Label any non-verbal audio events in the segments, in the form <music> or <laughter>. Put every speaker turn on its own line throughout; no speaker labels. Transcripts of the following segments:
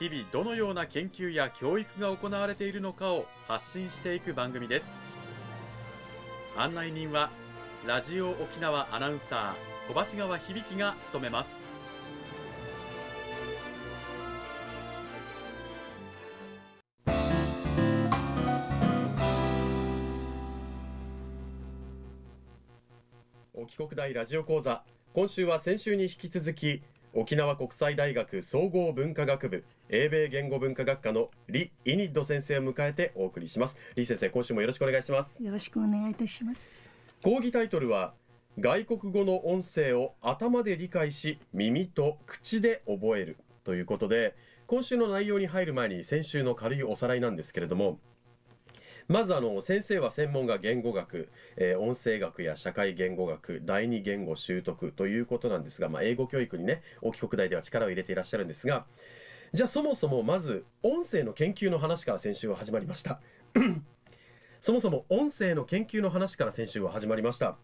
日々どのような研究や教育が行われているのかを発信していく番組です。案内人はラジオ沖縄アナウンサー小橋川響が務めます。沖国大ラジオ講座。今週は先週に引き続き沖縄国際大学総合文化学部英米言語文化学科の李イニッド先生を迎えてお送りします。李先生今週もよろしくお願いします。
よろしくお願いいたします。
講義タイトルは外国語の音声を頭で理解し耳と口で覚えるということで今週の内容に入る前に先週の軽いおさらいなんですけれどもまずあの先生は専門が言語学、えー、音声学や社会言語学第二言語習得ということなんですが、まあ、英語教育にね沖国大では力を入れていらっしゃるんですがじゃあそもそもまず音声の研究の話から先週は始まりました。<clears throat> そもそも音声の研究の話から先週は始まりました。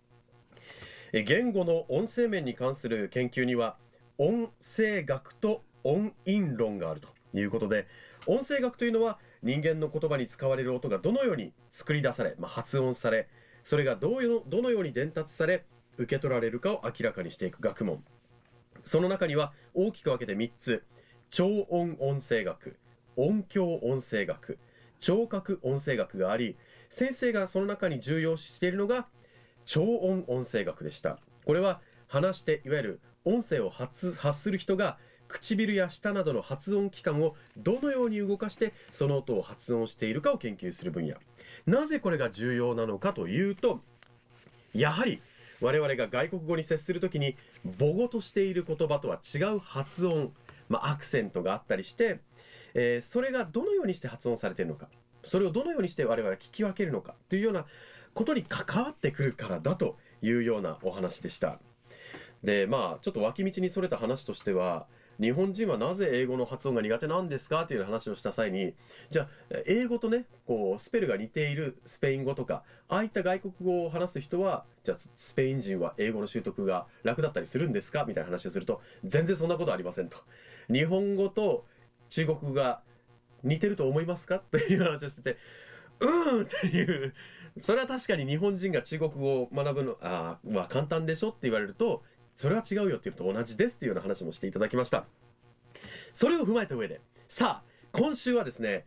言語の音声面に関する研究には音声学と音韻論があるということで音声学というのは人間の言葉に使われる音がどのように作り出され、まあ、発音されそれがどうよどのように伝達され受け取られるかを明らかにしていく学問。その中には大きく分けて3つ。超音音声学音響音声学聴覚音声学があり先生がその中に重要視しているのが超音音声学でした。これは話していわゆる音声を発発する人が唇や舌などの発音器官をどのように動かしてその音を発音しているかを研究する分野。なぜこれが重要なのかというとやはり我々が外国語に接するときに母語としている言葉とは違う発音、まあ、アクセントがあったりして、えー、それがどのようにして発音されているのかそれをどのようにして我々は聞き分けるのかというようなことに関わってくるからだというようなお話でした。でまあちょっと脇道にそれた話としては日本人はなぜ英語の発音が苦手なんですか？という話をした際にじゃあ英語とねこうスペルが似ているスペイン語とかああいった外国語を話す人はじゃあスペイン人は英語の習得が楽だったりするんですか？みたいな話をすると全然そんなことありませんと。日本語と中国語が似てると思いますか？という話をしててうんっていうそれは確かに日本人が中国語を学ぶのあは簡単でしょ？って言われるとそれは違うよっていうのと同じですっていうような話もしていただきました。それを踏まえた上でさあ今週はですね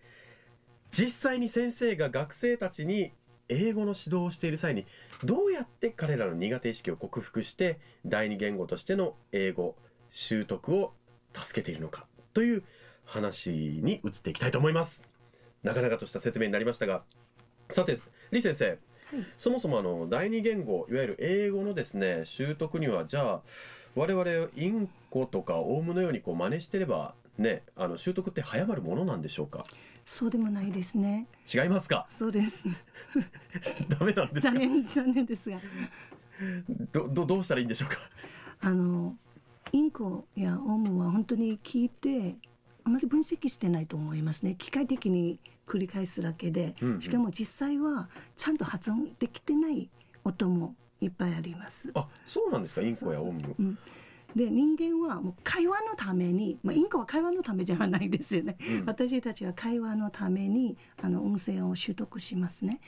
実際に先生が学生たちに英語の指導をしている際にどうやって彼らの苦手意識を克服して第二言語としての英語習得を助けているのかという話に移っていきたいと思います。なかなかとした説明になりましたが。さて李先生そもそもあの第二言語いわゆる英語のですね習得にはじゃあ我々インコとかオウムのようにこう真似してればねあの習得って早まるものなんでしょうか？
そうでもないですね。
違いますか？
そうです
ダメなんです
残念残念ですが。
どどどうしたらいいんでしょうか？
あのインコやオウムは本当に聞いてあまり分析してないと思いますね。機械的に繰り返すだけで、うんうん、しかも実際はちゃんと発音できてない音もいっぱいあります。
あ、そうなんですか、インコやオウム。うん。
で人間はもう会話のために、まあ、インコは会話のためじゃないですよね、うん、私たちは会話のためにあの音声を習得しますね。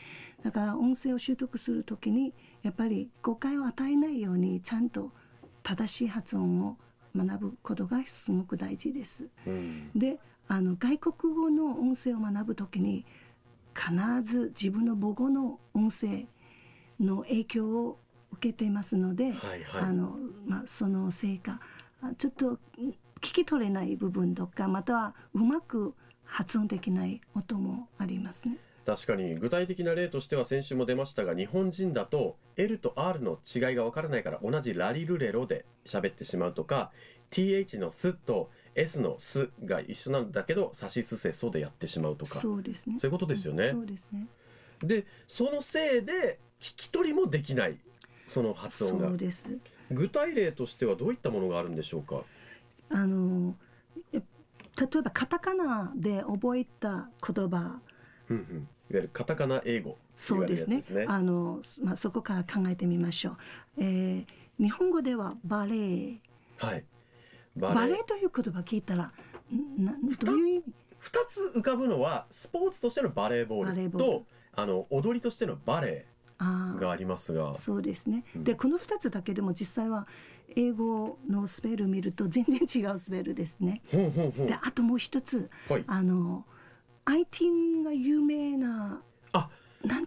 だから音声を習得する時にやっぱり誤解を与えないようにちゃんと正しい発音を学ぶことがすごく大事です。うん、であの外国語の音声を学ぶ時に必ず自分の母語の音声の影響を受けていますので、はいはい、あのまあ、そのせいかちょっと聞き取れない部分とかまたはうまく発音できない音もありますね。
確かに具体的な例としては先週も出ましたが日本人だと L と R の違いがわからないから同じラリルレロで喋ってしまうとか TH の「ス」と S の「す」が一緒なんだけど「さしすせそ」でやってしまうとか。
そうですね。
そういうことですよね。
そうですね。
でそのせいで聞き取りもできないその発音が。
そうです。
具体例としてはどういったものがあるんでしょうか？
あのえ例えばカタカナで覚えた言葉。
うんうん。いわゆるカタカナ英語
そうですね
って言われるやつですね。
あの、まあ、そこから考えてみましょう、えー日本語ではバレエ
はい
バ
バレエ
レエという言葉聞いたらんなどういう意味
？2つ浮かぶのはスポーツとしてのバレーボールとあの踊りとしてのバレエがありますが。
そうですね、
うん。
でこの2つだけでも実際は英語のスペル見ると全然違うスペルですね。
ほんほんほん
であともう一つ
はい。
あの IT が有名な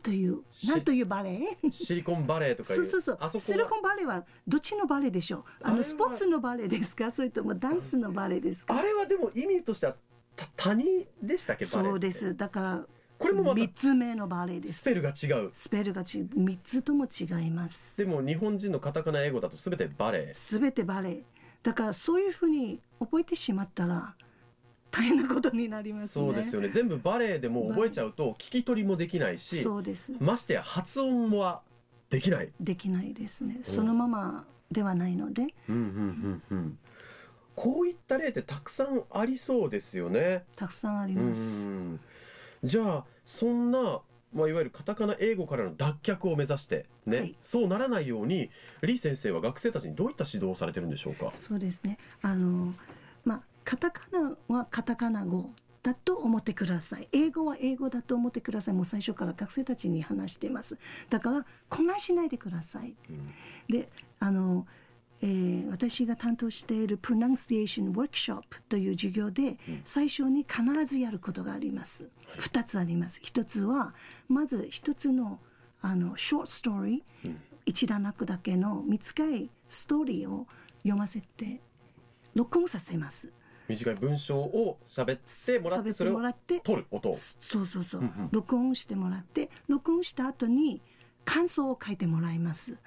という
し
なんというバレエ
シリコンバレーとかい
そううそう。そうシリコンバレーはどっちのバレエでしょう？あのスポーツのバレエですか？それともダンスのバレエですか？
あれはでも意味としてはた谷でしたっけ
そうです。だから
これもまた
3つ目のバレエです。
スペルが違う。
スペルがち3つとも違います。
でも日本人のカタカナ英語だと全てバレー。
すべてバレエだからそういうふうに覚えてしまったら大変なことになりますね。
そうですよね。全部バレーでもう覚えちゃうと聞き取りもできないし
そうです。
ましてや発音はできない。
できないですね。そのままではないので。
うんうんうんうん。こういった例ってたくさんありそうですよね。
たくさんあり
うん
ます、
うん。じゃあそんなまあ、いわゆるカタカナ英語からの脱却を目指してね、
はい。
そうならないように李先生は学生たちにどういった指導をされてるんでしょうか？
そうですね。あのまあカタカナはカタカナ語だと思ってください。英語は英語だと思ってください。もう最初から学生たちに話しています。だから混乱しないでください。
うん。
であの、えー私が担当している Pronunciation Workshop という授業で最初に必ずやることがあります。2つあります。1つはまず1つのあの short story、一段落だけの短いストーリーを読ませて録音させます
短い文章を喋ってもらってそれを
もらって
取る音。を
そうそうそう、
うんうん。
録音してもらって録音した後に感想を書いてもらいます。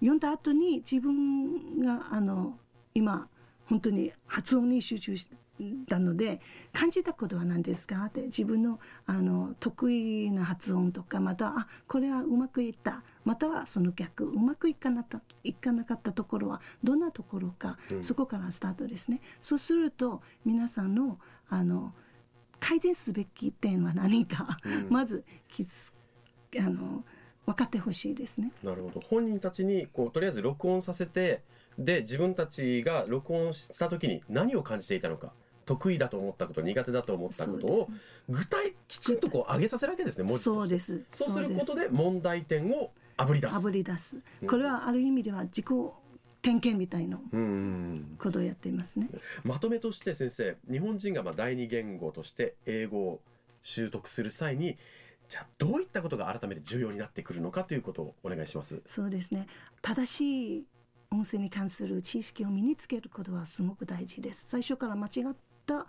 読んだ後に自分があの今本当に発音に集中したので感じたことは何ですか？って自分のあの得意な発音とかまたはあこれはうまくいったまたはその逆うまくいかなかったいかなかったところはどんなところか、
うん。
そこからスタートですね。そうすると皆さんのあの改善すべき点は何か、
うん。
まず気づあの分かってほしいですね。
なるほど。本人たちにこうとりあえず録音させてで自分たちが録音した時に何を感じていたのか得意だと思ったこと苦手だと思ったことを具体きちんとこう上げさせるわけですね文字
そうです。
そうすること
で
で問題点をあぶり出す
あぶり出す
うん。
これはある意味では自己点検みたいなことをやっていますね。
まとめとして先生日本人がまあ第二言語として英語を習得する際にじゃあどういったことが改めて重要になってくるのかということをお願いします。
そうですね。正しい音声に関する知識を身につけることはすごく大事です。最初から間違った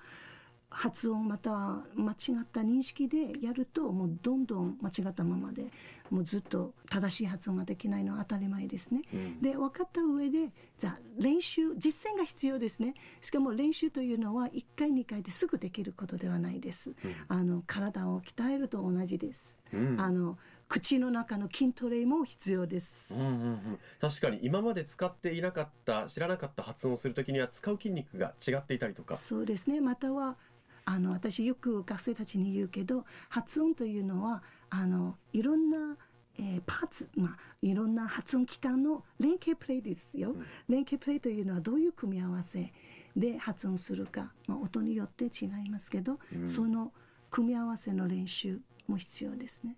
発音または間違った認識でやるともうどんどん間違ったままでもうずっと正しい発音ができないのは当たり前ですね。
うん。
で分かった上でじゃあ練習実践が必要ですね。しかも練習というのは1回2回ですぐできることではないです、あの体を鍛えると同じです、
うん。
あの口の中の筋トレも必要です、
うんうんうん、確かに今まで使っていなかった知らなかった発音をするときには使う筋肉が違っていたりとか。
そうですね。またはあの私よく学生たちに言うけど発音というのはあのいろんな、えーパーツ、まあ、いろんな発音機関の連携プレイですよ、連携プレイというのはどういう組み合わせで発音するか、まあ、音によって違いますけど、
うん。
その組み合わせの練習も必要ですね。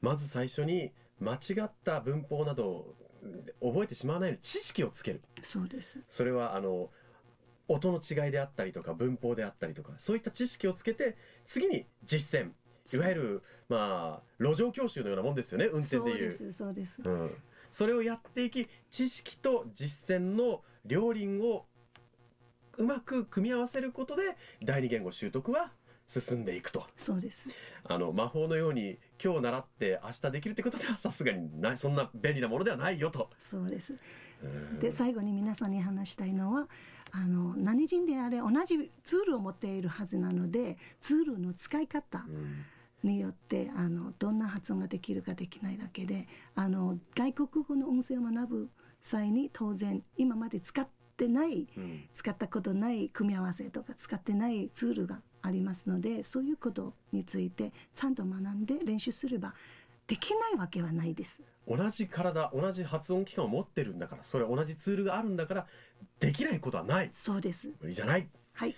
まず最初に間違った文法などを覚えてしまわないように知識をつける。
そうです。
それはあの音の違いであったりとか文法であったりとかそういった知識をつけて次に実践。いわゆるまあ路上教習のようなもんですよね運転でいう
ですそうです、
うん、それをやっていき知識と実践の両輪をうまく組み合わせることで第二言語習得は進んでいくと。
そうです。
あの魔法のように今日習って明日できるってことでは <laughs> さすがにないそんな便利なものではないよと。
そうです。
うん。
で最後に皆さんに話したいのはあの何人であれ同じツールを持っているはずなのでツールの使い方
うん。
によってあのどんな発音ができるかできないだけであの外国語の音声を学ぶ際に当然今まで使ってない
うん
使ったことない組み合わせとか使ってないツールがありますのでそういうことについてちゃんと学んで練習すればできないわけはないです。
同じ体同じ発音機関を持ってるんだからそれは同じツールがあるんだからできないことはない
そうです。
無理じゃない
はい。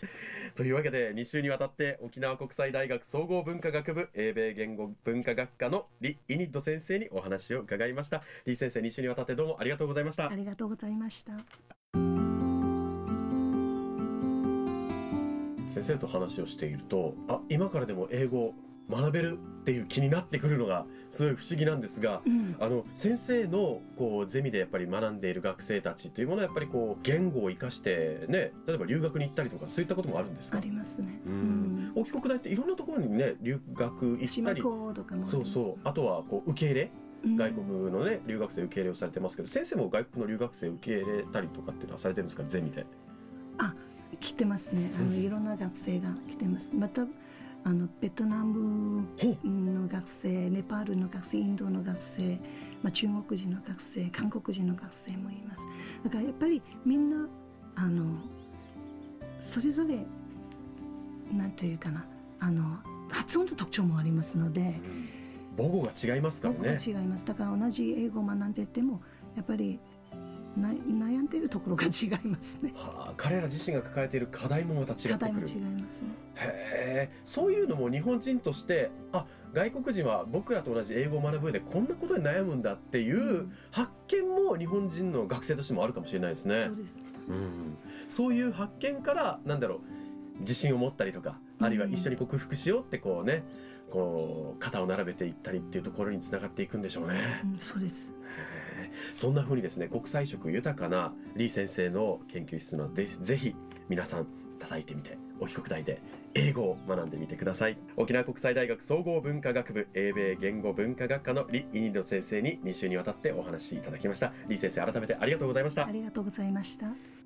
というわけで2週にわたって沖縄国際大学総合文化学部英米言語文化学科のリ・イニッド先生にお話を伺いましたリ先生2週にわたってどうもありがとうございました
ありがとうございました。
先生と話をしているとあ今からでも英語を学べるっていう気になってくるのがすごい不思議なんですが
うん。
あの先生のこうゼミでやっぱり学んでいる学生たちというものはやっぱりこう言語を生かしてね例えば留学に行ったりとかそういったこともあるんですか？
ありますね。
う
うんん。
沖国大っていろんなところにね留学行った
島
り。そうそうあとはこう受け入れ
うん
外国のね留学生受け入れをされてますけど先生も外国の留学生受け入れたりとかっていうのはされてるんですか？ゼミで
来てますね。あのいろんな学生が来てます。またあのベトナムの学生、ネパールの学生、インドの学生、まあ中国人の学生、韓国人の学生もいます。だからやっぱりみんなあのそれぞれなんというかなあの発音の特徴もありますので。
母語が違いますから
僕は
ね
違いますだから同じ英語を学んでてもやっぱりな悩んでいるところが違いますね。
はあ、彼ら自身が抱えている課題もまた違ってくる。
課題も違いますね。
へえ。そういうのも日本人としてあ外国人は僕らと同じ英語を学ぶ上でこんなことに悩むんだっていううん。発見も日本人の学生としてもあるかもしれないですね。
そう。ですね。
うん、そういう発見からなんだろう自信を持ったりとかあるいは一緒に克服しようってこうねこう肩を並べていったりっていうところにつながっていくんでしょうね。
うんそうです。
そんな風にですね国際色豊かな李先生の研究室のでぜひ皆さん叩いてみて沖国大で英語を学んでみてください。沖縄国際大学総合文化学部英米言語文化学科の李イニド先生に2週にわたってお話しいただきました。李先生改めてありがとうございました。
ありがとうございました